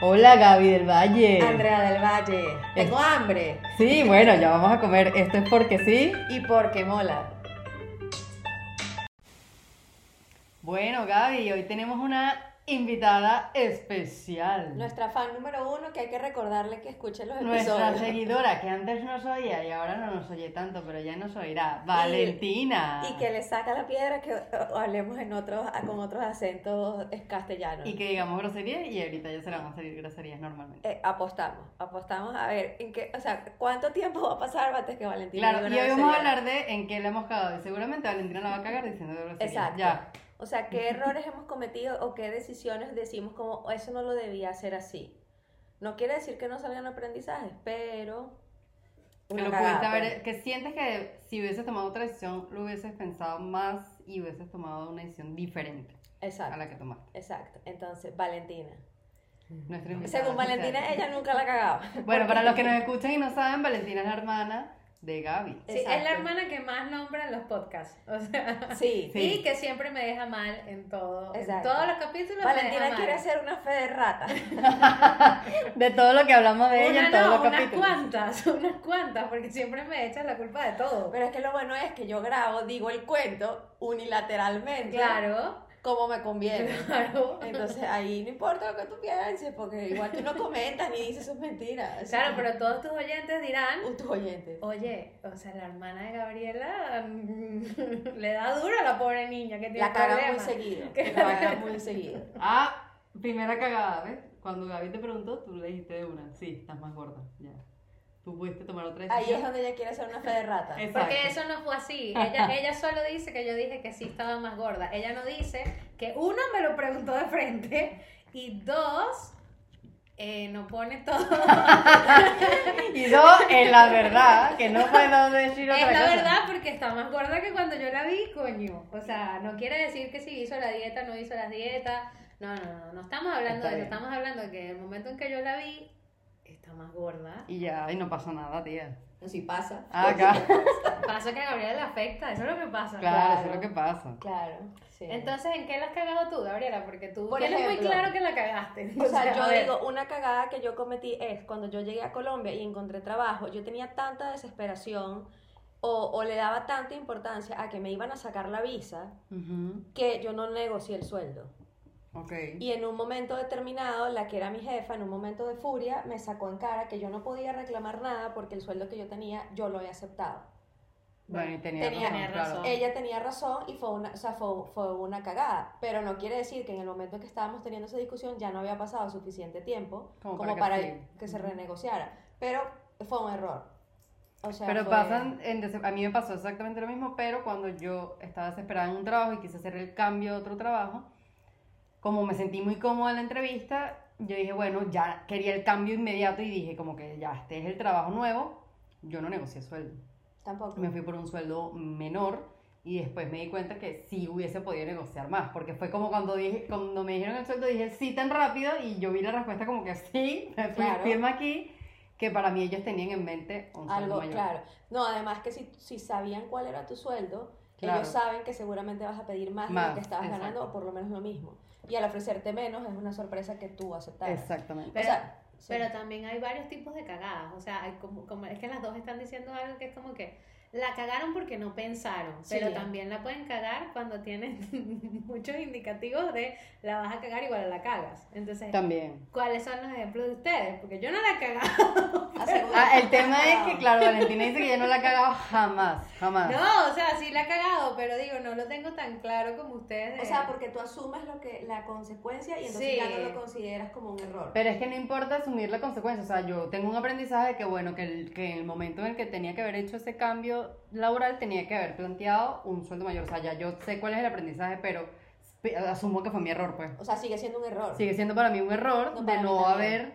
Hola Gaby del Valle. Andrea del Valle. Tengo hambre. Sí, bueno, ya vamos a comer. Esto es porque sí. Y porque mola. Bueno, Gaby, hoy tenemos una invitada especial. Nuestra fan número uno que hay que recordarle que escuche los Nuestra episodios. seguidora, que antes nos oía y ahora no nos oye tanto, pero ya nos oirá. Valentina. Y que le saca la piedra que hablemos en otros, con otros acentos castellanos. Y que digamos groserías y ahorita ya se van a salir groserías normalmente. Eh, apostamos, apostamos a ver en qué, o sea, cuánto tiempo va a pasar antes que Valentina Claro, y hoy vamos a hablar de en qué le hemos cagado. Y seguramente Valentina la va a cagar diciendo groserías. Exacto. Ya. O sea, qué errores hemos cometido o qué decisiones decimos como "Oh, eso no lo debía hacer así. No quiere decir que no salgan aprendizajes, pero pues. que sientes que si hubieses tomado otra decisión, lo hubieses pensado más y hubieses tomado una decisión diferente a la que tomaste. exacto. Entonces, Valentina. Nuestra Según Valentina, ella nunca la cagaba. Bueno, para los que nos escuchan y no saben, Valentina es la hermana de Gaby. Sí, es la hermana que más nombra en los podcasts. O sea, Sí. Sí. y que siempre me deja mal en todo. Exacto. En todos los capítulos me Valentina deja quiere mal. hacer una fe de rata. De todo lo que hablamos de ella Una en todos no, los unas capítulos. cuantas, unas cuantas, porque siempre me echan la culpa de todo. Pero es que lo bueno es que yo grabo, digo el cuento unilateralmente. Claro, Como me conviene. claro. Entonces ahí no importa lo que tú pienses, porque igual tú no comentas ni dices sus mentiras. Claro, pero todos tus oyentes dirán, Uh, Tus oyentes. oye, o sea, la hermana de Gabriela mm, le da duro a la pobre niña que tiene La caga muy seguido. Que- La caga muy seguido. Ah, primera cagada, ¿ves? Cuando Gaby te preguntó, tú le dijiste de una. Sí, estás más gorda. Ya. Tú pudiste tomar otra decisión. Ahí es donde ella quiere hacer una fe de rata. Exacto. Porque eso no fue así. Ella, ella solo dice que yo dije que sí estaba más gorda. Ella no dice que uno me lo preguntó de frente y dos eh, no pone todo. Y dos, es la verdad, que no puedo decir otra es la cosa. verdad porque está más gorda que cuando yo la vi, coño. O sea, no quiere decir que si hizo la dieta, no hizo la dieta. No, no, no. No estamos hablando Está de eso. bien. Estamos hablando de que el momento en que yo la vi, está más gorda. Y ya, y no pasó nada, tía. Así pasa. Ah, acá. Pasa que a Gabriela le afecta. Eso es lo que pasa. Claro, eso es lo que pasa. Claro. Sí. Entonces, ¿en qué la has cagado tú, Gabriela? Porque tú Por tienes muy ejemplo. claro que la cagaste. O sea, yo digo, una cagada que yo cometí es cuando yo llegué a Colombia y encontré trabajo, yo tenía tanta desesperación o, o le daba tanta importancia a que me iban a sacar la visa que yo no negocié el sueldo. Ok. Y en un momento determinado, la que era mi jefa, en un momento de furia, me sacó en cara que yo no podía reclamar nada porque el sueldo que yo tenía, yo lo había aceptado. Bueno, y tenía, Tenía razón, razón. claro. Ella tenía razón y fue una, o sea, fue, fue una cagada, pero no quiere decir que en el momento en que estábamos teniendo esa discusión ya no había pasado suficiente tiempo Como como, para para, que sí. que se renegociara. Pero fue un error. O sea, Pero fue- pasan, en a mí me pasó exactamente lo mismo, pero cuando yo estaba desesperada en un trabajo y quise hacer el cambio a otro trabajo, como me sentí muy cómoda en la entrevista, yo dije, bueno, ya quería el cambio inmediato y dije como que ya, este es el trabajo nuevo, yo no negocié sueldo. Tampoco. Me fui por un sueldo menor y después me di cuenta que sí hubiese podido negociar más, porque fue como cuando, dije, cuando me dijeron el sueldo, dije sí tan rápido y yo vi la respuesta como que sí, me fui Claro. firme aquí, que para mí ellos tenían en mente un sueldo Algo, mayor. claro. No, además que si, si sabían cuál era tu sueldo, Claro. ellos saben que seguramente vas a pedir más, de Más, lo que estabas exacto. ganando o por lo menos lo mismo. Y al ofrecerte menos es una sorpresa que tú aceptas. Exactamente. Pero, o sea, sí. pero también hay varios tipos de cagadas. O sea, hay como, como- es que las dos están diciendo algo que es como que la cagaron porque no pensaron. Sí. Pero también la pueden cagar cuando tienen muchos indicativos de la vas a cagar igual la cagas. Entonces, También. ¿cuáles son los ejemplos de ustedes? Porque yo no la he cagado. Asegura- Ah, el tema es que, claro, Valentina dice que ella no la ha cagado jamás, jamás. No, o sea, sí la he cagado, pero digo, no lo tengo tan claro como ustedes. de- O sea, porque tú asumes lo que, la consecuencia y entonces Sí. ya no lo consideras como un error. Pero es que no importa asumir la consecuencia. O sea, yo tengo un aprendizaje que, bueno, que, el- que en el momento en el que tenía que haber hecho ese cambio laboral, tenía que haber planteado un sueldo mayor. O sea, ya yo sé cuál es el aprendizaje, pero pe- asumo que fue mi error, pues. O sea, sigue siendo un error. Sigue siendo para mí un error No, de no haber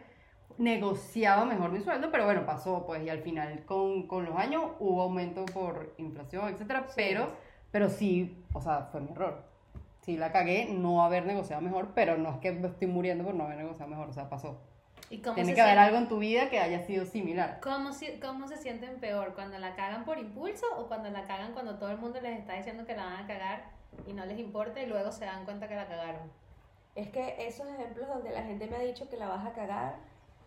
negociado mejor mi sueldo, pero bueno, pasó, pues, y al final con, con los años hubo aumento por inflación, etcétera, Sí. pero, pero sí, o sea, fue mi error. Sí, la cagué no haber negociado mejor, pero no es que me estoy muriendo por no haber negociado mejor, o sea, pasó. ¿Y cómo Tiene se que haber algo en tu vida que haya sido similar. ¿Cómo, si- ¿Cómo se sienten peor? ¿Cuando la cagan por impulso o cuando la cagan cuando todo el mundo les está diciendo que la van a cagar y no les importa y luego se dan cuenta que la cagaron? es que esos ejemplos donde la gente me ha dicho que la vas a cagar,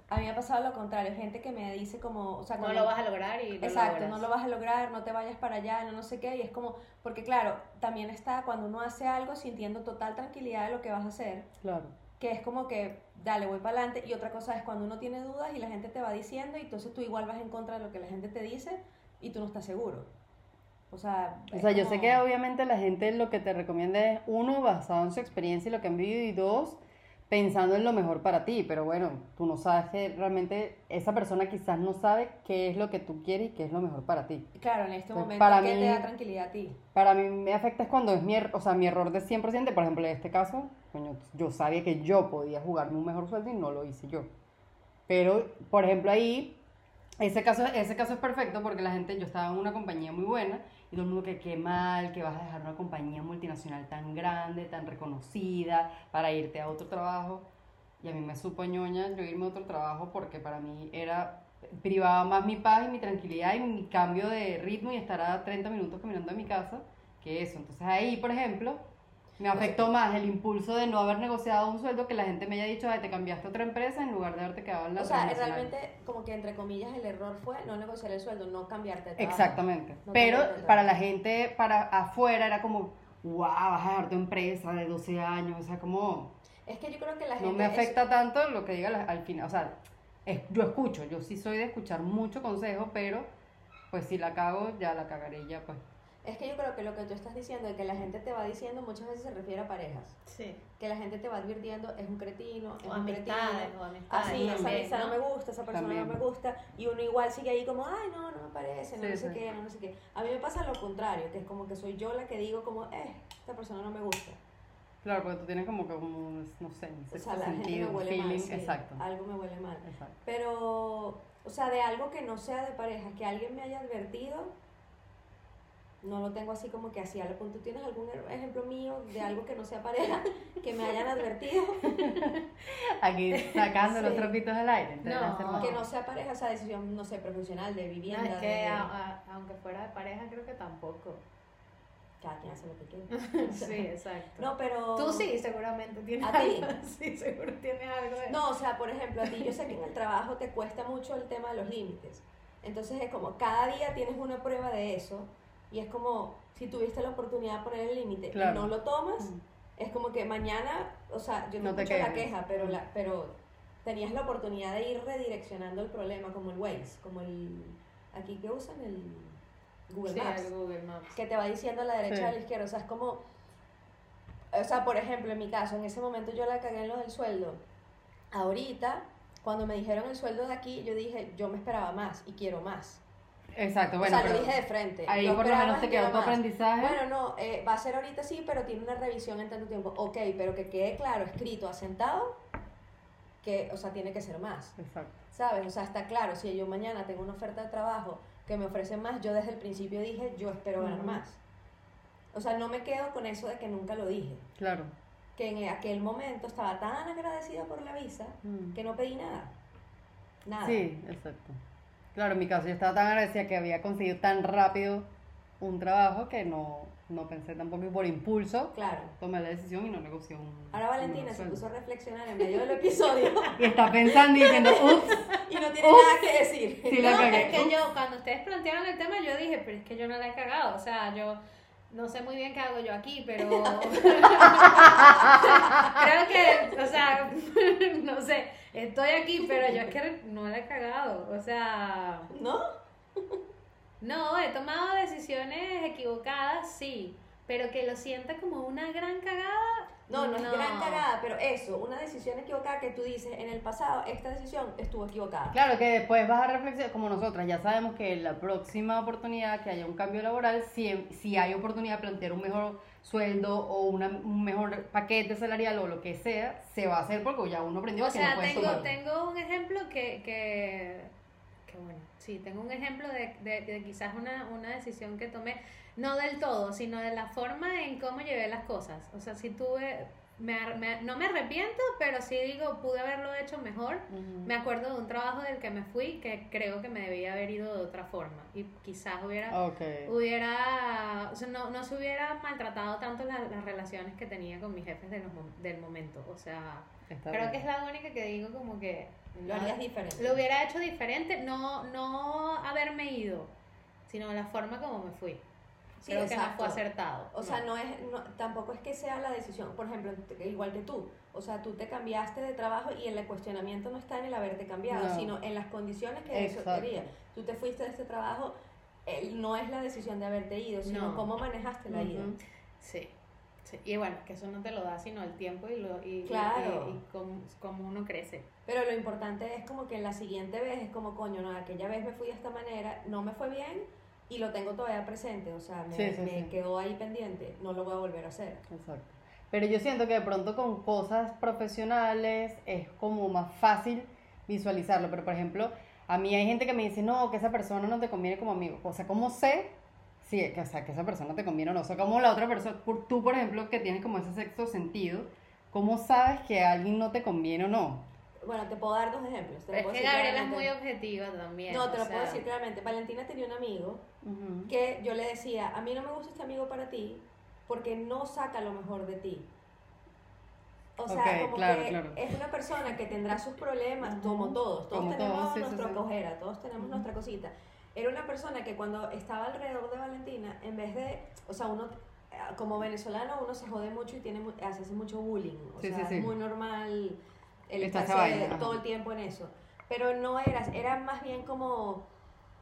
a mí me ha pasado lo contrario, gente que me dice como, o sea, No cuando- lo vas a lograr y lo Exacto, logras. no lo vas a lograr, no te vayas para allá, no, no sé qué, y es como, porque claro, también está cuando uno hace algo sintiendo total tranquilidad de lo que vas a hacer, Claro. Que es como que, dale, voy para adelante, y otra cosa es cuando uno tiene dudas y la gente te va diciendo, y entonces tú igual vas en contra de lo que la gente te dice, y tú no estás seguro. O sea, O sea, yo como- sé que obviamente la gente lo que te recomienda es, uno, basado en su experiencia y lo que han vivido, y dos, pensando en lo mejor para ti. Pero bueno, tú no sabes que realmente esa persona quizás no sabe qué es lo que tú quieres y qué es lo mejor para ti. Claro, en este Pues momento, para ¿qué mí- te da tranquilidad a ti? Para mí me afecta es cuando es mi, er- o sea, mi error de 100%. Por ejemplo, en este caso, coño, yo sabía que yo podía jugarme un mejor sueldo y no lo hice yo. Pero, por ejemplo, ahí, ese caso, ese caso es perfecto porque la gente, yo estaba en una compañía muy buena y todo el mundo que qué mal, que vas a dejar una compañía multinacional tan grande, tan reconocida, para irte a otro trabajo. Y a mí me supo ñoña yo irme a otro trabajo porque para mí era privaba más mi paz y mi tranquilidad y mi cambio de ritmo y estar a 30 minutos caminando de mi casa que eso. Entonces ahí, por ejemplo, me afectó más el impulso de no haber negociado un sueldo que la gente me haya dicho, ay, te cambiaste a otra empresa en lugar de haberte quedado en la O sea, transnacional". realmente, como que entre comillas, el error fue no negociar el sueldo, no cambiarte de trabajo. Exactamente. No Pero para la gente, para afuera, era como, wow, vas a dejar tu empresa de 12 años, o sea, como... Es que yo creo que la gente... No me es- afecta tanto lo que diga la- al final. O sea, es- yo escucho, yo sí soy de escuchar mucho consejo, pero pues si la cago, ya la cagaré ya pues. Es que yo creo que lo que tú estás diciendo, de que la gente te va diciendo, muchas veces se refiere a parejas. Sí. Que la gente te va advirtiendo, es un cretino, es O un amistades, cretino. o amistades. Así, esa también, amistad no ¿no? me gusta, esa persona También. no me gusta. Y uno igual sigue ahí como, ay, no, no me parece, no, Sí, no sé sí. qué, no, no sé qué. A mí me pasa lo contrario, que es como que soy yo la que digo como, eh, esta persona no me gusta. Claro, porque tú tienes como que un, no sé, un O sea, la gente me huele feeling, mal, sí, exacto. algo me huele mal. Exacto. Pero, o sea, de algo que no sea de pareja, que alguien me haya advertido, no lo tengo así como que así a lo punto. ¿Tienes algún ejemplo mío de algo que no sea pareja, que me hayan advertido? Aquí sacando los Sí. trapitos al aire. No. Que no sea pareja, esa decisión, no sé, profesional, de No, vivienda, es que de... a- a- aunque fuera de pareja, creo que tampoco. Cada quien hace lo que quiere. Sí, exacto. No, pero... Tú sí, seguramente tienes ¿A ti? algo. Sí, seguro tienes algo de No, o sea, por ejemplo, a ti yo sé que en el trabajo te cuesta mucho el tema de los límites. Entonces es como cada día tienes una prueba de eso y es como si tuviste la oportunidad de poner el límite Claro. y no lo tomas, Mm. es como que mañana, o sea, yo no, No te escucho la queja, pero, la, pero tenías la oportunidad de ir redireccionando el problema como el Waze, como el... Aquí que usan el Google Sí, Maps el Google Maps. que te va diciendo a la derecha Sí. o a la izquierda. O sea, es como. O sea, por ejemplo, en mi caso, en ese momento yo la cagué en lo del sueldo. Ahorita, cuando me dijeron el sueldo de aquí, yo dije, yo me esperaba más y quiero más. Exacto, bueno, o sea, lo dije de frente. ahí por lo menos te quedó tu aprendizaje. Bueno, no, eh, va a ser ahorita sí, pero tiene una revisión en tanto tiempo. Ok, pero que quede claro, escrito, asentado, que, o sea, tiene que ser más. Exacto. ¿Sabes? O sea, está claro, si yo mañana tengo una oferta de trabajo que me ofrece más, yo desde el principio dije, yo espero ganar más. O sea, no me quedo con eso de que nunca lo dije. Claro. Que en aquel momento estaba tan agradecida por la visa que no pedí nada. Nada. Sí, exacto. Claro, en mi caso yo estaba tan agradecida que había conseguido tan rápido un trabajo que no, no pensé tampoco y por impulso Claro. tomé la decisión y no negocié un Ahora Valentina se puso a reflexionar en medio del episodio Y está pensando y diciendo, ups, y no tiene Ups. nada que decir. Sí, la no, cagué. es que yo, cuando ustedes plantearon el tema, yo dije, pero es que yo no la he cagado. O sea, yo no sé muy bien qué hago yo aquí, pero. Creo que, o sea, no sé, estoy aquí, pero yo es que no la he cagado. O sea, ¿No? no, he tomado decisiones equivocadas, sí, pero que lo sienta como una gran cagada. No, no es gran cagada, pero eso, una decisión equivocada que tú dices en el pasado, esta decisión estuvo equivocada. Claro que después vas a reflexionar, como nosotras ya sabemos que la próxima oportunidad que haya un cambio laboral, si, si hay oportunidad de plantear un mejor sueldo o una- un mejor paquete salarial o lo que sea, se va a hacer porque ya uno aprendió O que sea, no puedes tengo, tomar. tengo un ejemplo que, que, que bueno, sí, tengo un ejemplo de, de, de quizás una, una decisión que tomé, no del todo, sino de la forma en cómo llevé las cosas. O sea, sí tuve, me me- no me arrepiento, pero sí digo, pude haberlo hecho mejor. Me acuerdo de un trabajo del que me fui que creo que me debía haber ido de otra forma y quizás hubiera hubiera, o sea, no, no se hubiera maltratado tanto la- las relaciones que tenía con mis jefes de los del momento. O sea, Está creo bien. que es la única que digo como que Lo harías diferente. lo hubiera hecho diferente, no, no haberme ido, sino la forma como me fui. Sí, creo que no fue acertado. O sea, no es, no- tampoco es que sea la decisión, por ejemplo, igual que tú. O sea, tú te cambiaste de trabajo y el cuestionamiento no está en el haberte cambiado, No. sino en las condiciones que eso quería. Tú te fuiste de este trabajo, eh, no es la decisión de haberte ido, sino No. cómo manejaste la ida. Sí. Sí. Y bueno, que eso no te lo da sino el tiempo y, lo, y, y- Claro. y, y cómo, cómo uno crece. Pero lo importante es como que en la siguiente vez es como, coño, no, aquella vez me fui de esta manera, no me fue bien y lo tengo todavía presente, o sea, me, Sí, sí, me quedó ahí pendiente, no lo voy a volver a hacer. Exacto. Pero yo siento que de pronto con cosas profesionales es como más fácil visualizarlo. Pero por ejemplo, a mí hay gente que me dice, no, que esa persona no te conviene como amigo. O sea, ¿cómo sé? Sí, que, o sea, que esa persona te conviene o no. O sea, como la otra persona, por- tú por ejemplo, que tienes como ese sexto sentido, ¿cómo sabes que alguien no te conviene o no? Bueno, te puedo dar dos ejemplos. te Pero es puedo que decir Gabriela es claramente. muy objetiva también. No, te lo puedo sea, decir claramente. Valentina tenía un amigo Ujú. que yo le decía, a mí no me gusta este amigo para ti porque no saca lo mejor de ti. O sea, Ok, como claro, que claro. es una persona que tendrá sus problemas, como todos. Todos Como tenemos todos, sí, sí, nuestra sí. cojera, todos tenemos Ujú. nuestra cosita. Era una persona que cuando estaba alrededor de Valentina, en vez de, o sea, uno eh, como venezolano uno se jode mucho y tiene mu- hace, mucho bullying, o Sí, sea, sí, sí. es muy normal el ajá. todo el tiempo en eso. Pero no era, era más bien como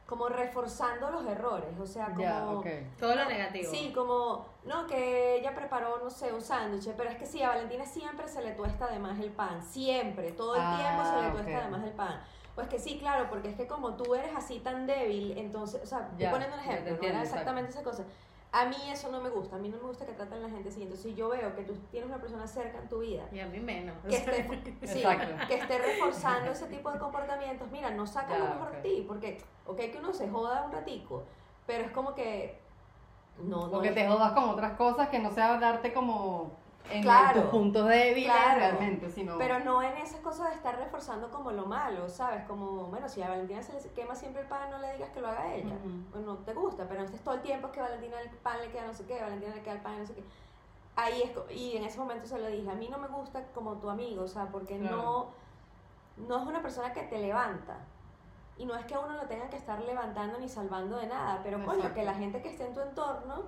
como reforzando los errores, o sea, como Ya, ok. Todo lo negativo. Sí, como, no, que ella preparó, no sé, un sándwich, pero es que sí, a Valentina siempre se le tuesta además el pan, siempre, todo el Ah, tiempo se le tuesta ok. además el pan. Pues que sí, claro, porque es que como tú eres así tan débil, entonces, o sea, estoy poniendo un ejemplo, no era exacto. exactamente esa cosa. A mí eso no me gusta, a mí no me gusta que traten a la gente así. Entonces, si yo veo que tú tienes una persona cerca en tu vida Y a mí menos. que esté, sí, que esté reforzando ese tipo de comportamientos, mira, no saca lo mejor de ti, porque, ok, que uno se joda un ratico, pero es como que, no, no. O que te jodas con otras cosas que no sea darte como en Claro. tus puntos débiles Claro. realmente, sino... Pero no en esas cosas de estar reforzando como lo malo, ¿sabes? Como, bueno, si a Valentina se le quema siempre el pan, no le digas que lo haga ella. Ujú. Pues no te gusta, pero entonces todo el tiempo es que a Valentina el pan le queda no sé qué, a Valentina le queda el pan no sé qué. Ahí es, y en ese momento se lo dije, a mí no me gusta como tu amigo, o sea, porque Claro. no, no es una persona que te levanta. Y no es que uno lo tenga que estar levantando ni salvando de nada, pero coño, Exacto. que la gente que esté en tu entorno,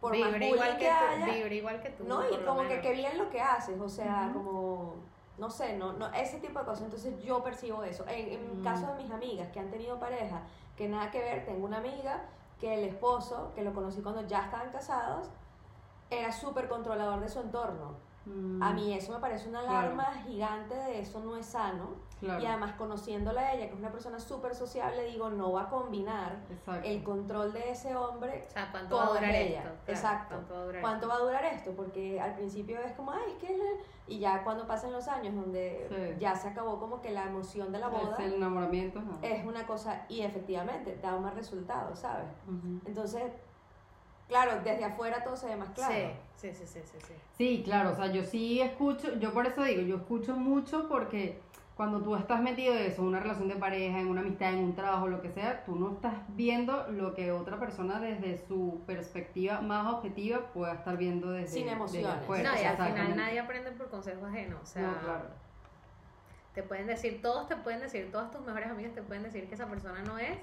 por más Vibra igual que, que, haya, tú, vibra igual que tú. no, y como que qué bien lo que haces, o sea, como, no sé, no, no, ese tipo de cosas. Entonces yo percibo eso. En, en Mm. caso de mis amigas que han tenido pareja, que nada que ver, tengo una amiga que el esposo, que lo conocí cuando ya estaban casados, era súper controlador de su entorno. Mm, A mí eso me parece una Claro. alarma gigante de eso no es sano. Claro, Y además conociéndola a ella, que es una persona súper sociable, digo, no va a combinar exacto. el control de ese hombre O sea, ¿cuánto va a con durar ella. esto? Claro, Exacto. ¿Cuánto va a durar ¿Cuánto va a durar esto? Porque al principio es como, ay, es que... es la-". Y ya cuando pasan los años, donde Sí. ya se acabó como que la emoción de la boda, Es el enamoramiento. ajá. es una cosa, y efectivamente, da más resultados, ¿sabes? Entonces, claro, desde afuera todo se ve más claro. Sí, sí, sí, sí, sí, sí. Sí, claro, o sea, yo sí escucho, yo por eso digo, yo escucho mucho porque cuando tú estás metido en eso, en una relación de pareja, en una amistad, en un trabajo, lo que sea, tú no estás viendo lo que otra persona desde su perspectiva más objetiva pueda estar viendo desde, Sin desde emociones. afuera. no, y al final nadie aprende por consejos ajenos. O sea, No, claro. te pueden decir, todos te pueden decir, todas tus mejores amigas te pueden decir que esa persona no es,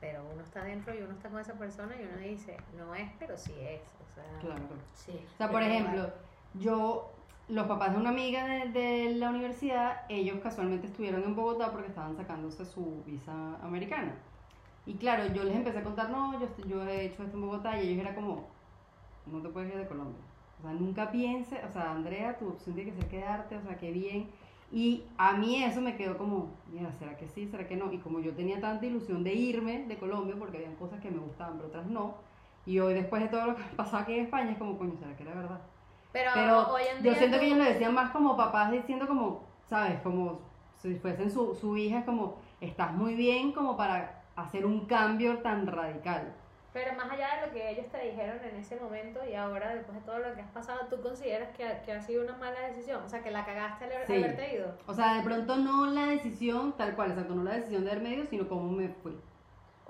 pero uno está dentro y uno está con esa persona y uno dice, no es, pero sí es. O sea, Claro. Sí. O sea, por ejemplo, yo, los papás de una amiga de, la universidad, ellos casualmente estuvieron en Bogotá porque estaban sacándose su visa americana. Y claro, yo les empecé a contar, no, yo, yo he hecho esto en Bogotá y ellos era como, no te puedes ir de Colombia. O sea, nunca pienses, o sea, Andrea, tu opción tiene que ser quedarte, o sea, qué bien. Y a mí eso me quedó como, mira, ¿será que sí? ¿Será que no? Y como yo tenía tanta ilusión de irme de Colombia, porque había cosas que me gustaban, pero otras no, y hoy después de todo lo que pasó aquí en España, es como, coño, ¿será que era verdad? Pero, Pero hoy en día yo siento tú- que ellos lo decían más como papás diciendo como, ¿sabes? Como si fuesen su, su hija, es como, estás muy bien como para hacer un cambio tan radical. Pero más allá de lo que ellos te dijeron en ese momento y ahora, después de todo lo que has pasado, ¿tú consideras que, ha- que ha sido una mala decisión? O sea, que la cagaste al Sí. haberte ido. O sea, de pronto no la decisión tal cual, exacto, no la decisión de haber medio, sino cómo me fui.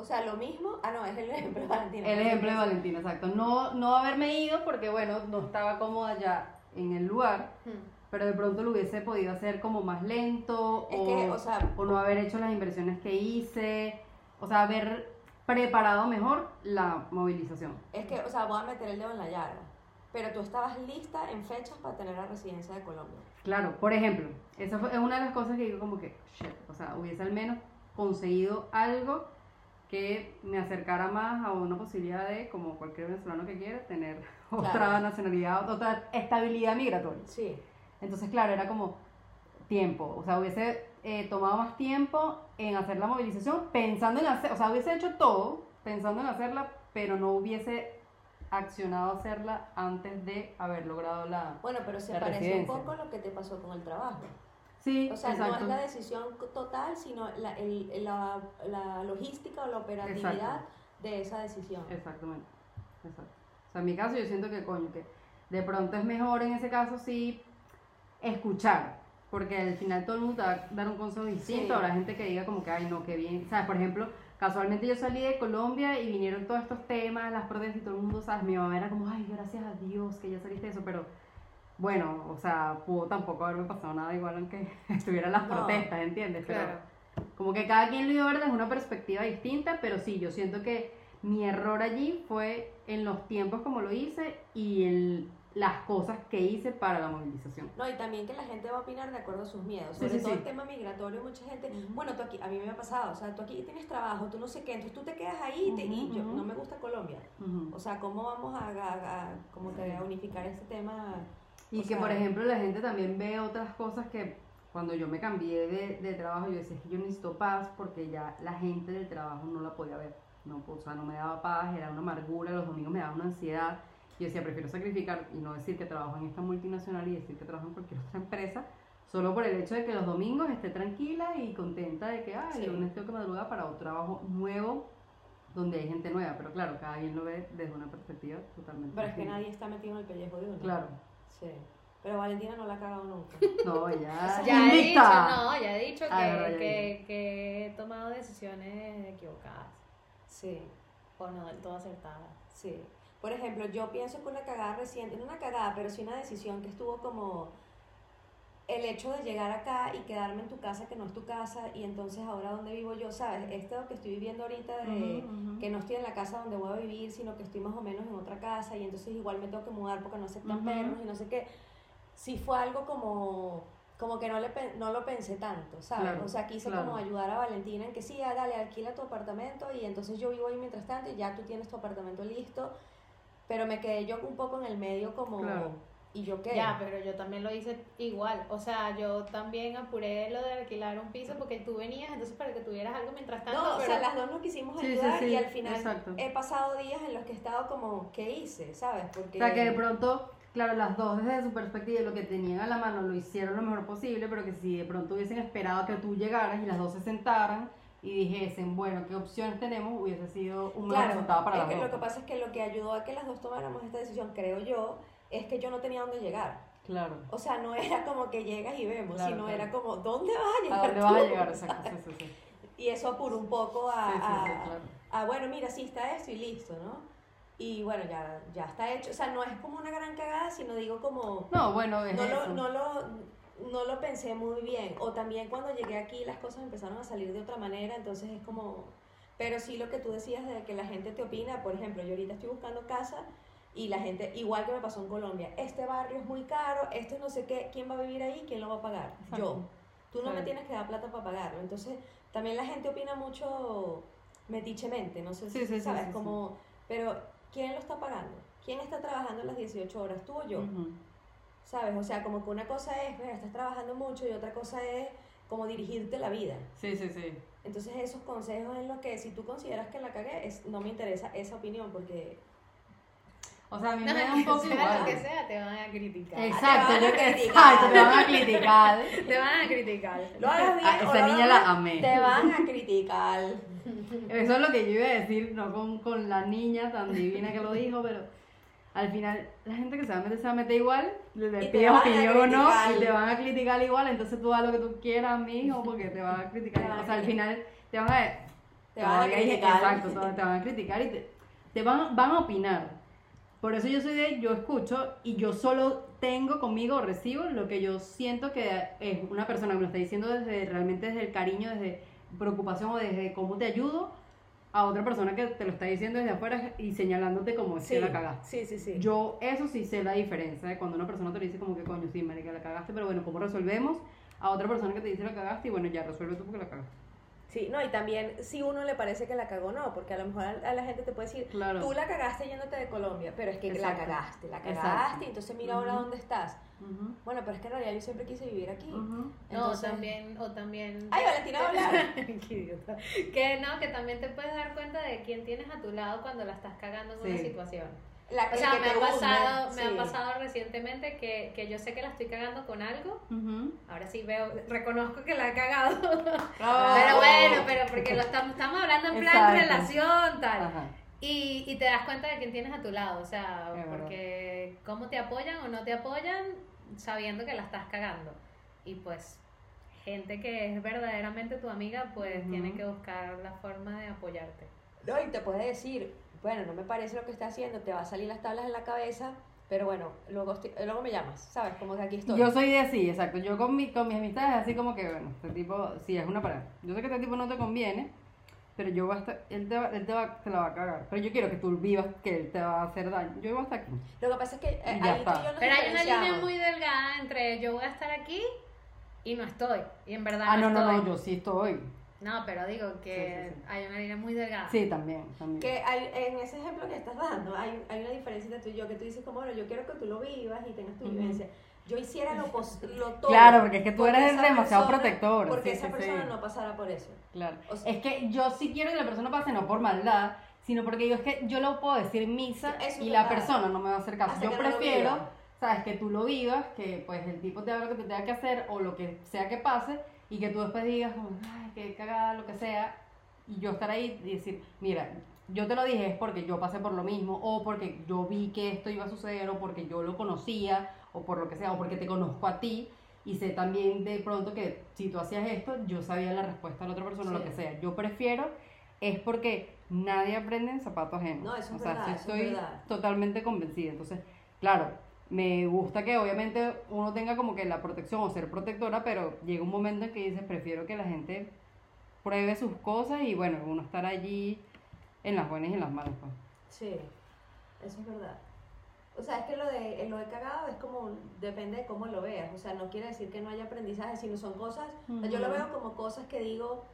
O sea, lo mismo. Ah, no, es el ejemplo de Valentina. El ejemplo de Valentina, exacto. No, no haberme ido porque, bueno, no estaba cómoda ya en el lugar, Hmm. pero de pronto lo hubiese podido hacer como más lento Es o, que, o sea, o no haber hecho las inversiones que hice, o sea, haber preparado mejor la movilización. es que, o sea, voy a meter el dedo en la llaga. Pero tú estabas lista en fechas para tener la residencia de Colombia. Claro, por ejemplo, esa fue una de las cosas que digo como que, shit, o sea, hubiese al menos conseguido algo que me acercara más a una posibilidad de, como cualquier venezolano que quiera, tener otra Claro. nacionalidad, otra estabilidad migratoria. Sí. Entonces, claro, era como tiempo, o sea, hubiese eh, tomado más tiempo en hacer la movilización, pensando en hacer, o sea, hubiese hecho todo pensando en hacerla, pero no hubiese accionado hacerla antes de haber logrado la... Bueno, pero se La parece residencia. un poco a lo que te pasó con el trabajo. Sí, O sea, no exacto. es la decisión total, sino la, el- la, la logística o la operatividad Exacto. de esa decisión. Exactamente. Exacto. O sea, en mi caso yo siento que coño, que de pronto es mejor en ese caso sí escuchar. Porque al final todo el mundo te va a dar un consejo distinto. Sí. Habrá gente que diga como que, ay, no, qué bien. ¿Sabes? Por ejemplo, casualmente yo salí de Colombia y vinieron todos estos temas, las protestas y todo el mundo, ¿sabes? Mi mamá era como, ay, gracias a Dios que ya saliste de eso. Pero bueno, o sea, pudo tampoco haberme pasado nada igual aunque estuvieran las No. protestas, ¿entiendes? Pero, Claro. como que cada quien lo iba a ver desde una perspectiva distinta, pero sí, yo siento que mi error allí fue en los tiempos como lo hice y en las cosas que hice para la movilización. No, y también que la gente va a opinar de acuerdo a sus miedos. Sí, Sobre sí, todo sí. el tema migratorio, mucha gente, bueno, tú aquí, a mí me ha pasado, o sea, tú aquí tienes trabajo, tú no sé qué, entonces tú te quedas ahí y te- y yo, ujú. no me gusta Colombia. Ujú. O sea, ¿cómo vamos a, a- a- como que a unificar este tema? Y O que, sea- por ejemplo, la gente también ve otras cosas que cuando yo me cambié de, de trabajo, yo decía "Es que yo necesito paz porque ya la gente del trabajo no la podía ver. No, o sea, no me daba paz, era una amargura, los domingos me daba una ansiedad. Yo decía, prefiero sacrificar y no decir que trabajo en esta multinacional y decir que trabajo en cualquier otra empresa, solo por el hecho de que los domingos esté tranquila y contenta de que, ah, Sí. lunes tengo que madrugar para un trabajo nuevo donde hay gente nueva. Pero claro, cada quien lo ve desde una perspectiva totalmente Pero es que nadie está metido en el pellejo de uno. Claro. Sí. Pero Valentina no la ha cagado nunca. No, ya. Ya he dicho, no, ya he dicho que, Ah, ya que, que he tomado decisiones equivocadas Sí. o no del todo acertadas. Sí. Por ejemplo, yo pienso que una cagada reciente, no una cagada, pero sí una decisión que estuvo como el hecho de llegar acá y quedarme en tu casa que no es tu casa y entonces ahora donde vivo yo, ¿sabes? Esto que estoy viviendo ahorita de que no estoy en la casa donde voy a vivir, sino que estoy más o menos en otra casa y entonces igual me tengo que mudar porque no aceptan Ujú. perros y no sé qué. Sí fue algo como como que no, le, no lo pensé tanto, ¿sabes? Claro, o sea, quise claro. como ayudar a Valentina en que sí, ah, dale, alquila tu apartamento y entonces yo vivo ahí mientras tanto y ya tú tienes tu apartamento listo, pero me quedé yo un poco en el medio como, Claro. ¿Y yo qué? Ya, pero yo también lo hice igual. O sea, yo también apuré lo de alquilar un piso porque tú venías, entonces para que tuvieras algo mientras tanto. no, o pero sea, las dos nos quisimos Sí, sí, ayudar sí, y al final exacto. he pasado días en los que he estado como, ¿qué hice? ¿Sabes? Porque... O sea, que de pronto, claro, las dos desde su perspectiva, lo que tenían a la mano lo hicieron lo mejor posible, pero que si de pronto hubiesen esperado que tú llegaras y las dos se sentaran y dijesen, bueno, ¿qué opciones tenemos? Hubiese sido un mejor Claro, resultado para es las que dos. lo que pasa es que lo que ayudó a que las dos tomáramos esta decisión, creo yo, es que yo no tenía dónde llegar. Claro. O sea, no era como que llegas y vemos, Claro, sino claro. era como, ¿dónde vas a llegar? ¿A dónde vas a tú? llegar? Exacto, sí, sí, sí. Y eso apuró un poco a, a- claro. a, bueno, mira, sí está esto y listo, ¿no? Y bueno, ya, ya está hecho. O sea, no es como una gran cagada, sino digo como, No, bueno, es no eso. lo, no, lo, no lo pensé muy bien. O también cuando llegué aquí las cosas empezaron a salir de otra manera, entonces es como... Pero sí lo que tú decías de que la gente te opina, por ejemplo, yo ahorita estoy buscando casa y la gente, igual que me pasó en Colombia, este barrio es muy caro, esto es no sé qué, ¿quién va a vivir ahí? ¿Quién lo va a pagar? Exacto. Yo. Tú no me tienes que dar plata para pagarlo. Entonces, también la gente opina mucho metichemente, no sé si sí, sí, sabes, como, pero ¿quién lo está pagando? ¿Quién está trabajando las 18 horas? ¿Tú o yo? Ujú. ¿Sabes? O sea, como que una cosa es, mira, estás trabajando mucho y otra cosa es como dirigirte la vida. Sí, sí, sí. Entonces esos consejos en los que si tú consideras que la cagué, es, no me interesa esa opinión porque... O sea, a mí No, me da un poco sea igual. lo que sea, te van a criticar. Exacto, Te van a yo que criticar. exacto, te van a criticar. Te van a criticar. Lo hagas bien Ah, o esa lo niña hagas la amé. Te van a criticar. Eso es lo que yo iba a decir, no con, con la niña tan divina que lo dijo, pero al final la gente que se va a meter se va a meter igual, le pides a opinión o no, y te van a criticar igual, entonces tú haz lo que tú quieras, mijo, porque te van a criticar. A o sea, al final te van a... Te van a criticar. Exacto, te van a criticar y te, te van, van a opinar. Por eso yo soy de, yo escucho y yo solo tengo conmigo o recibo lo que yo siento que es una persona que me lo está diciendo desde realmente desde el cariño, desde preocupación o desde cómo te ayudo a otra persona que te lo está diciendo desde afuera y señalándote como si la cagaste. sí, sí, sí. Yo eso sí sé la diferencia de cuando una persona te lo dice como que coño, sí, marica, la cagaste, pero bueno, ¿cómo resolvemos? A otra persona que te dice la cagaste y bueno, ya resuelve tú porque la cagaste. Sí, no, y también si uno le parece que la cagó, no, porque a lo mejor a, a la gente te puede decir, Claro. tú la cagaste yéndote de Colombia, pero es que Exacto. la cagaste, la Exacto. cagaste, y entonces mira ahora dónde estás. Bueno, pero es que en realidad yo siempre quise vivir aquí. ujú. No, Entonces- también, o también... Ay, Valentina hablar. Qué idiota. Que no, que también te puedes dar cuenta de quién tienes a tu lado cuando la estás cagando en una situación. La, O el sea, que me te ha, pasado, me sí. ha pasado recientemente que, que yo sé que la estoy cagando con algo. Ujú. Ahora sí veo, reconozco que la he cagado. Ah. Pero bueno, pero porque lo estamos, estamos hablando en plan Exacto. relación, tal. Ajá. Y, y te das cuenta de quién tienes a tu lado, o sea, Es verdad. porque cómo te apoyan o no te apoyan sabiendo que la estás cagando. Y pues gente que es verdaderamente tu amiga, pues Ujú. tiene que buscar la forma de apoyarte. No, y te puede decir, bueno, no me parece lo que estás haciendo, te va a salir las tablas en la cabeza, pero bueno, luego, estoy- luego me llamas, ¿sabes? Como que aquí estoy. Yo soy de así, exacto. Yo con, mi, con mis amistades así como que, bueno, este tipo, sí, es una pareja. Yo sé que este tipo no te conviene, pero yo voy a estar, él, te, va, él te, va, te la va a cagar. Pero yo quiero que tú vivas que él te va a hacer daño. Yo voy hasta aquí. Lo que pasa es que eh, ahí tú está. y yo nos Pero hay una línea muy delgada entre yo voy a estar aquí y no estoy. Y en verdad Ah, no, no, estoy. no, yo sí estoy. No, pero digo que Sí, sí, sí. hay una línea muy delgada. Sí, también, también. Que hay, en ese ejemplo que estás dando, hay, hay una diferencia entre tú y yo, que tú dices como, bueno, yo quiero que tú lo vivas y tengas tu vivencia. Yo hiciera lo, pos- lo todo. Claro, porque es que tú eres demasiado persona- protector, Porque sí, esa sí, persona sí. no pasara por eso. Claro. O sea- es que yo sí quiero que la persona pase, no por maldad, sino porque yo es que yo lo puedo decir en misa y la verdad. persona no me va a hacer caso. Hasta yo prefiero, sabes, que tú lo vivas, que pues el tipo te haga lo que te tenga que hacer o lo que sea que pase y que tú después digas, como, ay, qué cagada, lo que sea, y yo estar ahí y decir, mira, yo te lo dije es porque yo pasé por lo mismo o porque yo vi que esto iba a suceder o porque yo lo conocía o por lo que sea o porque te conozco a ti y sé también de pronto que si tú hacías esto yo sabía la respuesta de la otra persona o lo Sí. que sea yo prefiero es porque nadie aprende en zapatos ajenos No, eso es o sea verdad, sí eso es estoy verdad. totalmente convencida entonces claro me gusta que obviamente uno tenga como que la protección o ser protectora pero llega un momento en que dices prefiero que la gente pruebe sus cosas y bueno uno estar allí en las buenas y en las malas pues. Sí, eso es verdad. O sea, es que lo de lo he cagado es como, depende de cómo lo veas. O sea, no quiere decir que no haya aprendizaje, sino son cosas, yo lo veo como cosas que digo,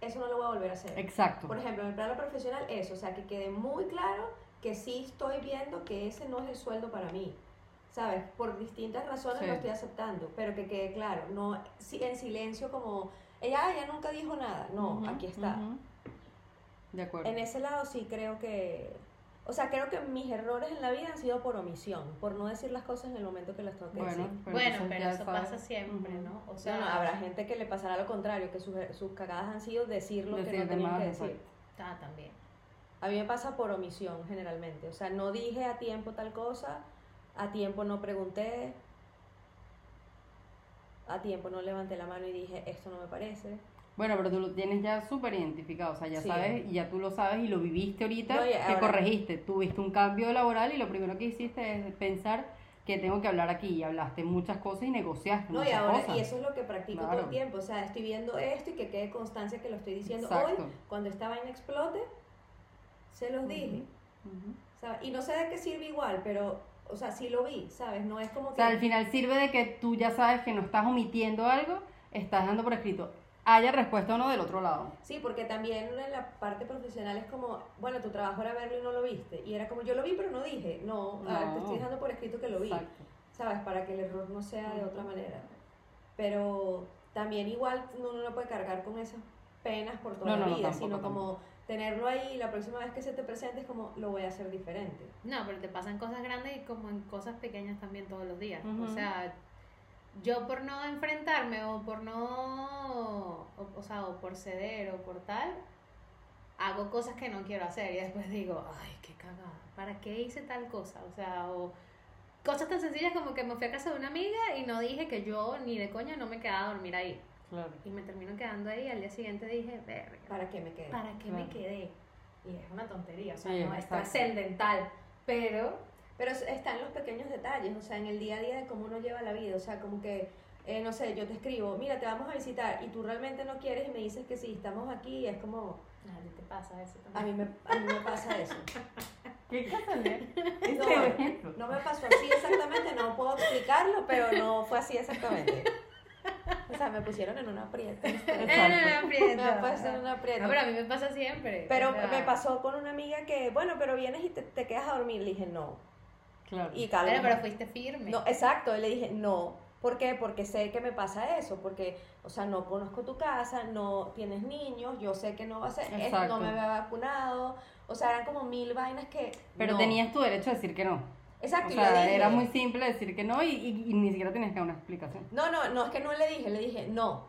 eso no lo voy a volver a hacer. exacto Por ejemplo, en el plano profesional, eso, o sea, que quede muy claro que sí estoy viendo que ese no es el sueldo para mí. ¿Sabes? Por distintas razones Sí. lo estoy aceptando, pero que quede claro, no si- en silencio como, ella, "Ah, ella nunca dijo nada, no, aquí está. de acuerdo En ese lado sí creo que, o sea, creo que mis errores en la vida han sido por omisión, por no decir las cosas en el momento que las tengo que bueno decir. pero bueno, pero eso pasa siempre. ¿no? O sea, no, habrá gente que le pasará lo contrario, que sus, sus cagadas han sido decir lo que no de tenían que decir. ah, también. A mí me pasa por omisión generalmente. O sea, no dije a tiempo tal cosa, a tiempo no pregunté, a tiempo no levanté la mano y dije, esto no me parece. Bueno, pero tú lo tienes ya súper identificado, o sea, ya Sí. sabes, y ya tú lo sabes y lo viviste ahorita, No, y que ahora- corregiste, tuviste un cambio laboral y lo primero que hiciste es pensar que tengo que hablar aquí y hablaste muchas cosas y negociaste No, y ahora, cosas. y eso es lo que practico todo Claro. el tiempo. O sea, estoy viendo esto y que quede constancia que lo estoy diciendo Exacto. hoy. Cuando estaba en explote, se los dije. Y no sé de qué sirve igual, pero, o sea, sí lo vi, ¿sabes? No es como O que... sea, al final sirve de que tú ya sabes que no estás omitiendo algo, estás dando por escrito, haya respuesta o no del otro lado. Sí, porque también en la parte profesional es como, bueno, tu trabajo era verlo y no lo viste. Y era como, yo lo vi, pero no dije. No, a ver, te No. estoy dejando por escrito que lo vi. Exacto. ¿Sabes? Para que el error no sea de otra manera. Pero también igual uno no puede cargar con esas penas por toda No, la no, no, vida, tampoco, sino como tenerlo ahí la próxima vez que se te presente es como, lo voy a hacer diferente. No, pero te pasan cosas grandes y como en cosas pequeñas también todos los días. O sea, yo por no enfrentarme o por no, o, o sea, o por ceder o por tal, hago cosas que no quiero hacer y después digo, ay, qué cagada, ¿para qué hice tal cosa? O sea, o cosas tan sencillas como que me fui a casa de una amiga y no dije que yo ni de coña no me quedaba a dormir ahí. Claro. Y me termino quedando ahí y al día siguiente dije, verga, ¿Para qué me quedé? ¿para qué me quedé? Y es una tontería, o sea, Sí, no es trascendental, pero Pero es- está en los pequeños detalles, o sea, en el día a día de cómo uno lleva la vida, o sea, como que, eh, no sé, yo te escribo, mira, te vamos a visitar y tú realmente no quieres y me dices que sí, estamos aquí, es como, a ti te pasa eso a también. mí me, a mí me pasa eso. ¿Qué casualidad? No, evento. no me pasó así exactamente, no puedo explicarlo, pero no fue así exactamente. O sea, me pusieron en una aprieta. No, no, aprieto. Me pusieron en una aprieta. No, pero a mí me pasa siempre. Pero o sea, me pasó con una amiga que, bueno, pero vienes y te, te quedas a dormir. Le dije, no. Claro. Y calma. Pero, pero fuiste firme. No, exacto, y le dije, no. ¿Por qué? Porque sé que me pasa eso, porque, o sea, no conozco tu casa, no tienes niños, yo sé que no va a ser, es- no me había vacunado, o sea, eran como mil vainas que... Pero no. tenías tu derecho a decir que no. Exacto, O y le sea, dije, era muy simple decir que no y, y- y ni siquiera tenías que dar una explicación. No, no, no es que no le dije, le dije, no,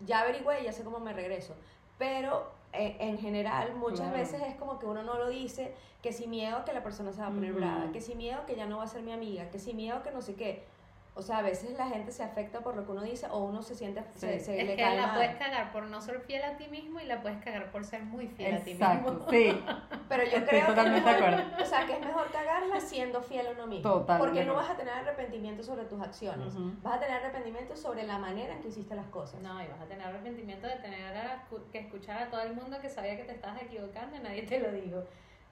ya averigüé, ya sé cómo me regreso. Pero eh, en general muchas Claro. veces es como que uno no lo dice, que si miedo que la persona se va a poner brava, que si miedo que ya no va a ser mi amiga, que si miedo que no sé qué. O sea, a veces la gente se afecta por lo que uno dice o uno se siente, se, Sí. se Es le que cae la puedes cagar por no ser fiel a ti mismo y la puedes cagar por ser muy fiel a ti Exacto, mismo. sí. Pero yo Estoy creo que es totalmente de mejor, acuerdo. o sea, que es mejor cagarla siendo fiel a uno mismo. Totalmente Porque no vas a tener arrepentimiento sobre tus acciones. Vas a tener arrepentimiento sobre la manera en que hiciste las cosas. No, y vas a tener arrepentimiento de tener a- que escuchar a todo el mundo que sabía que te estabas equivocando y nadie te lo dijo.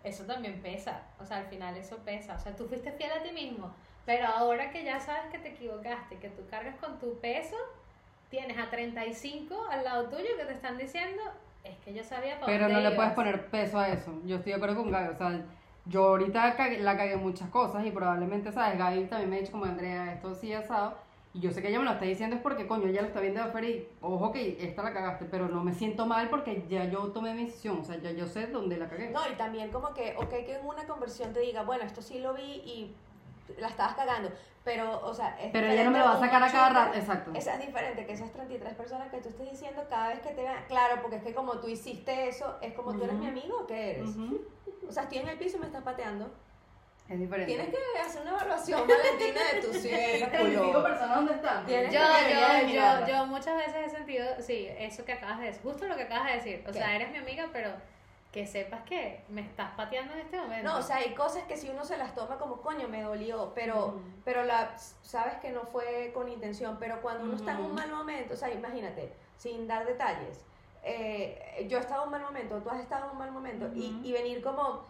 Eso también pesa. O sea, al final eso pesa. O sea, tú fuiste fiel a ti mismo. Pero ahora que ya sabes que te equivocaste, que tú cargas con tu peso, tienes a 35 al lado tuyo que te están diciendo, es que yo sabía para Pero no le puedes ibas". poner peso a eso. Yo estoy de acuerdo con Gaby. O sea, yo ahorita cagué- la cagué en muchas cosas y probablemente, ¿sabes? Gaby también me ha dicho como Andrea, esto sí asado. Y yo sé que ella me lo está diciendo es porque, coño, ella lo está viendo de afuera y, ojo que esta la cagaste, pero no me siento mal porque ya yo tomé mi decisión. O sea, ya yo sé dónde la cagué. No, y también como que, ok, que en una conversión te diga, bueno, esto sí lo vi y la estabas cagando, pero, o sea, es Pero ella no me lo va a sacar a cada rato. Exacto. Esa es diferente que esas 33 personas que tú estés diciendo cada vez que te vean, claro, porque es que como tú hiciste eso, es como tú eres mi amigo o qué eres. Ujú. O sea, estoy en el piso y me estás pateando. Es diferente. Tienes que hacer una evaluación, Valentina, de tu ¿Esas 35 círculo. personas dónde están? Yo, yo, yo, yo muchas veces he sentido, sí, eso que acabas de decir, justo lo que acabas de decir. O ¿Qué? sea, eres mi amiga, pero que sepas que me estás pateando en este momento. No, o sea, hay cosas que si uno se las toma como coño, me dolió, pero, pero la, sabes que no fue con intención, pero cuando uno está en un mal momento, o sea, imagínate, sin dar detalles, eh, yo he estado en un mal momento, tú has estado en un mal momento, y, y venir como,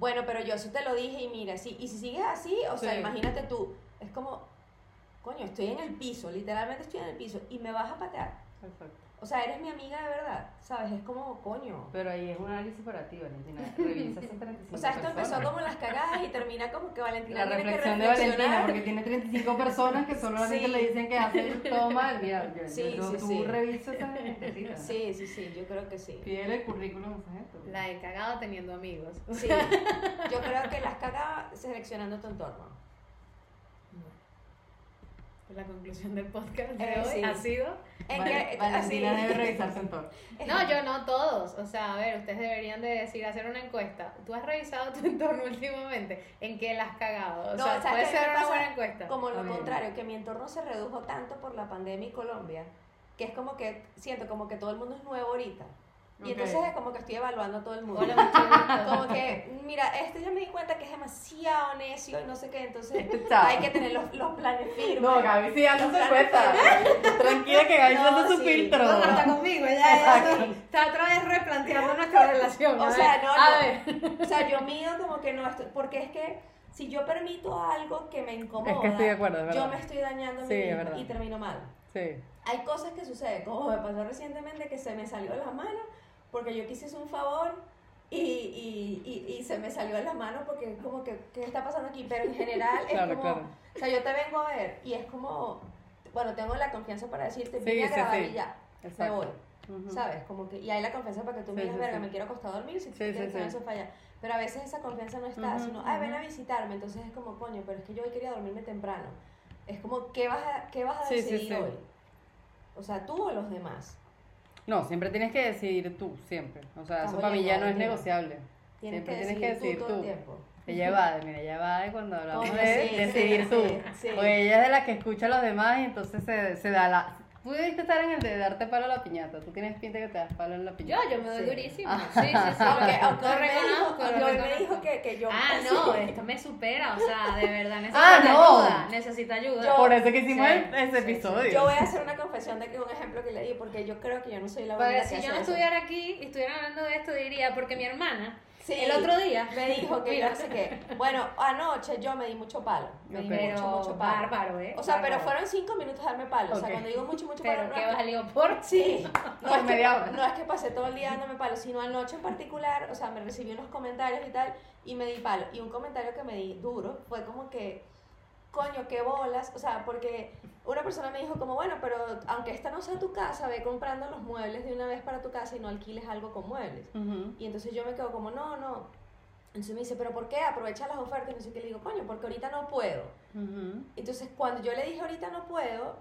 bueno, pero yo sí te lo dije y mira, sí, y si sigues así, o sea, imagínate tú, es como, coño, estoy en el piso, literalmente estoy en el piso, y me vas a patear. Exacto. O sea, eres mi amiga de verdad, ¿sabes? Es como, coño. Pero ahí es un análisis para ti, Valentina. Revisa esas 35 O sea, esto empezó personas. como las cagadas y termina como que Valentina La tiene que reflexión de Valentina, reflexionar. porque tiene 35 personas que solamente Sí. le dicen que hace todo mal. Mira, Sí, yo- sí, tú sí. revisa esa gentecita. Sí, sí, sí, yo creo que sí. Pídele el currículum a esa gente. La he cagado teniendo amigos. Sí, yo creo que las cagas seleccionando tu entorno. La conclusión del podcast de Eh, hoy sí. ha sido En Vale- que, Valentina así- debe revisar su entorno. No, yo no todos. O sea, a ver, ustedes deberían de decir, hacer una encuesta. ¿Tú has revisado tu entorno últimamente? ¿En qué la has cagado? O No, sea, ¿sabes puede ser una buena encuesta. Como lo contrario, que mi entorno se redujo tanto por la pandemia y Colombia, que es como que siento como que todo el mundo es nuevo ahorita. Y entonces es como que estoy evaluando a todo el mundo. Hola. Como que, mira, este yo me di cuenta que es demasiado necio y no sé qué, entonces hay que tener los, los planes firmes. No, Gaby, sí, Los planes cuenta. Tranquila que Gaby No, hace su sí. filtro. No, está conmigo, ella está otra vez replanteando nuestra relación. O a sea, no, a no. ver. O sea, yo mido como que no estoy, porque es que si yo permito algo que me incomoda, Es que estoy de acuerdo, es yo me estoy dañando a mí Sí, es misma verdad. y termino mal. Sí. Hay cosas que suceden, como me pasó recientemente que se me salió de las manos porque yo quise un favor y, y, y, y se me salió de las manos porque es como que, ¿qué está pasando aquí? Pero en general es Claro, como, claro. o sea, yo te vengo a ver y es como, bueno, tengo la confianza para decirte, Sí, vine a sí, grabar sí. y ya, me Exacto. voy. Ujú. ¿Sabes? Como que, y hay la confianza para que tú me digas, verga, me quiero acostar a dormir si Sí, quieres en sofá ya. Pero a veces esa confianza no está, Ujú, sino, ay, ven ujú. a visitarme, entonces es como, coño, pero es que yo hoy quería dormirme temprano. Es como, ¿qué vas a, qué vas a decidir hoy? O sea, tú o los demás. No, siempre tienes que decidir tú, siempre. O sea, eso para mí ya no es negociable. Tienes siempre que tienes que decidir tú tú. todo el tiempo. Ella evade, mira, ella evade cuando hablamos Coño, de sí, decidir sí, tú. sí, sí. Porque ella es de la que escucha a los demás y entonces se, se da la... Tú debiste estar en el de darte palo a la piñata. Tú tienes pinta que te das palo en la Yo, piñata. yo me doy Sí. durísimo. Sí, sí, sí. Aunque, aunque me dijo, reconozco, aunque me dijo que, que yo... Ah, no, esto me supera, o sea, de verdad necesita Ah, no. ayuda, necesita ayuda. Yo- Por eso que hicimos Sí, el- ese sí, sí. episodio. Yo voy a hacer una confesión de que un ejemplo que le di, porque yo creo que yo no soy la única Pero que si hace yo no eso. estuviera aquí y estuvieran hablando de esto, diría, porque mi hermana, Sí, el otro día, me dijo que yo no sé qué. Bueno, anoche yo me di mucho palo. Me di pero mucho, mucho palo. bárbaro, ¿eh? O sea, pero Bárbaro. fueron cinco minutos de darme palo. O sea, cuando digo mucho, mucho palo, Pero no que que- valió por... Sí, no es, que, media hora. no es que pasé todo el día dándome palo, sino anoche en particular, o sea, me recibí unos comentarios y tal, y me di palo. Y un comentario que me di duro fue como que, coño, qué bolas, o sea, porque una persona me dijo como, bueno, pero aunque esta no sea tu casa, ve comprando los muebles de una vez para tu casa y no alquiles algo con muebles. Y entonces yo me quedo como, no, no. Entonces me dice, pero ¿por qué? Aprovecha las ofertas. Y no sé qué. Le digo, coño, porque ahorita no puedo. Entonces, cuando yo le dije ahorita no puedo,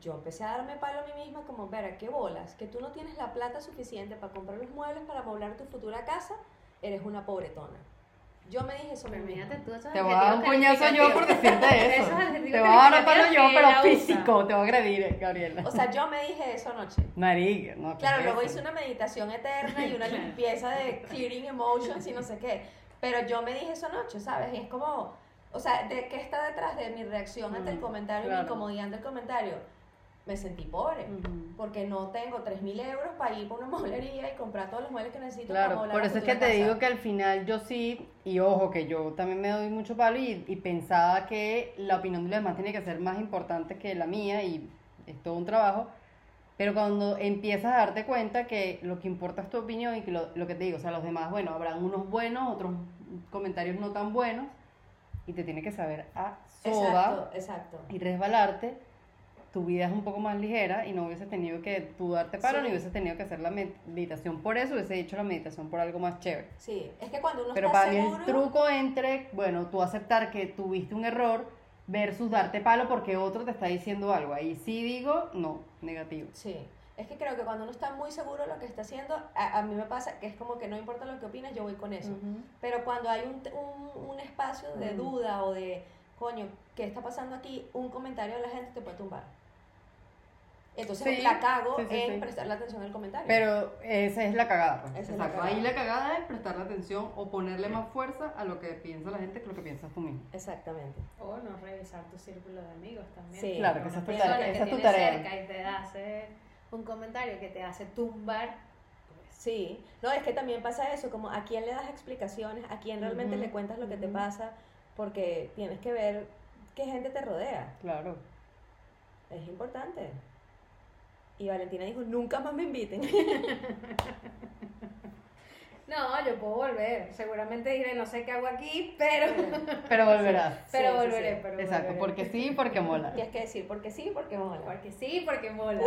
yo empecé a darme palo a mí misma como, ver, qué bolas, que tú no tienes la plata suficiente para comprar los muebles para poblar tu futura casa, eres una pobretona. Yo me dije eso a mí tú, esos Te voy a dar un coñazo yo por decirte eso. Te voy a dar palo calificativos yo, pero físico. Te voy a agredir, Gabriela. O sea, yo me dije eso anoche. Marica, no. ¿qué Claro, luego hice una meditación eterna y una limpieza de clearing emotions y no sé qué. Pero yo me dije eso anoche, ¿sabes? Y es como, o sea, ¿de qué está detrás de mi reacción ante el Mm, comentario y mi incomodidad ante el comentario? Me sentí pobre. Ujú. Porque no tengo 3.000 euros para ir por una mueblería y comprar todos los muebles que necesito para Claro, moblar por eso es que te casa. digo que al final yo sí, y ojo que yo también me doy mucho palo y, y pensaba que la opinión de los demás tiene que ser más importante que la mía y es todo un trabajo, pero cuando empiezas a darte cuenta que lo que importa es tu opinión y que lo, lo que te digo, o sea, los demás, bueno, habrán unos buenos, otros comentarios no tan buenos y te tiene que saber a soda Exacto, exacto. y resbalarte, tu vida es un poco más ligera y no hubieses tenido que tú darte palo Sí. ni hubieses tenido que hacer la meditación por eso, hubiese hecho la meditación por algo más chévere. Sí, es que cuando uno Pero está para mí seguro... el truco entre, bueno, tú aceptar que tuviste un error versus darte palo porque otro te está diciendo algo. Ahí sí digo, no, negativo. Sí, es que creo que cuando uno está muy seguro de lo que está haciendo, a, a mí me pasa que es como que no importa lo que opinas, yo voy con eso. Ujú. Pero cuando hay un, un, un espacio de Mm. duda o de, coño, ¿qué está pasando aquí? Un comentario de la gente te puede tumbar. Entonces Sí, la cago sí, sí, en sí. prestarle atención al comentario. Pero esa es la cagada. pues. Esa es la Exacto. cagada. Ahí la cagada es prestarle atención o ponerle más fuerza a lo que piensa la gente que lo que piensas tú mismo. Exactamente. O no revisar tu círculo de amigos también. Sí. Claro, que esa es tu tarea. persona Esa que es tu tarea. cerca y te hace un comentario que te hace tumbar, pues, Sí, no, es que también pasa eso, como a quién le das explicaciones, a quién realmente le cuentas lo que te pasa, porque tienes que ver qué gente te rodea. Claro. Es importante. Y Valentina dijo, nunca más me inviten. No, yo puedo volver. Seguramente diré, no sé qué hago aquí, pero. Pero volverás. Pero Sí, volveré, sí. pero Exacto, volveré. porque sí y porque mola. Tienes que decir, porque sí, porque mola. Porque sí, porque mola.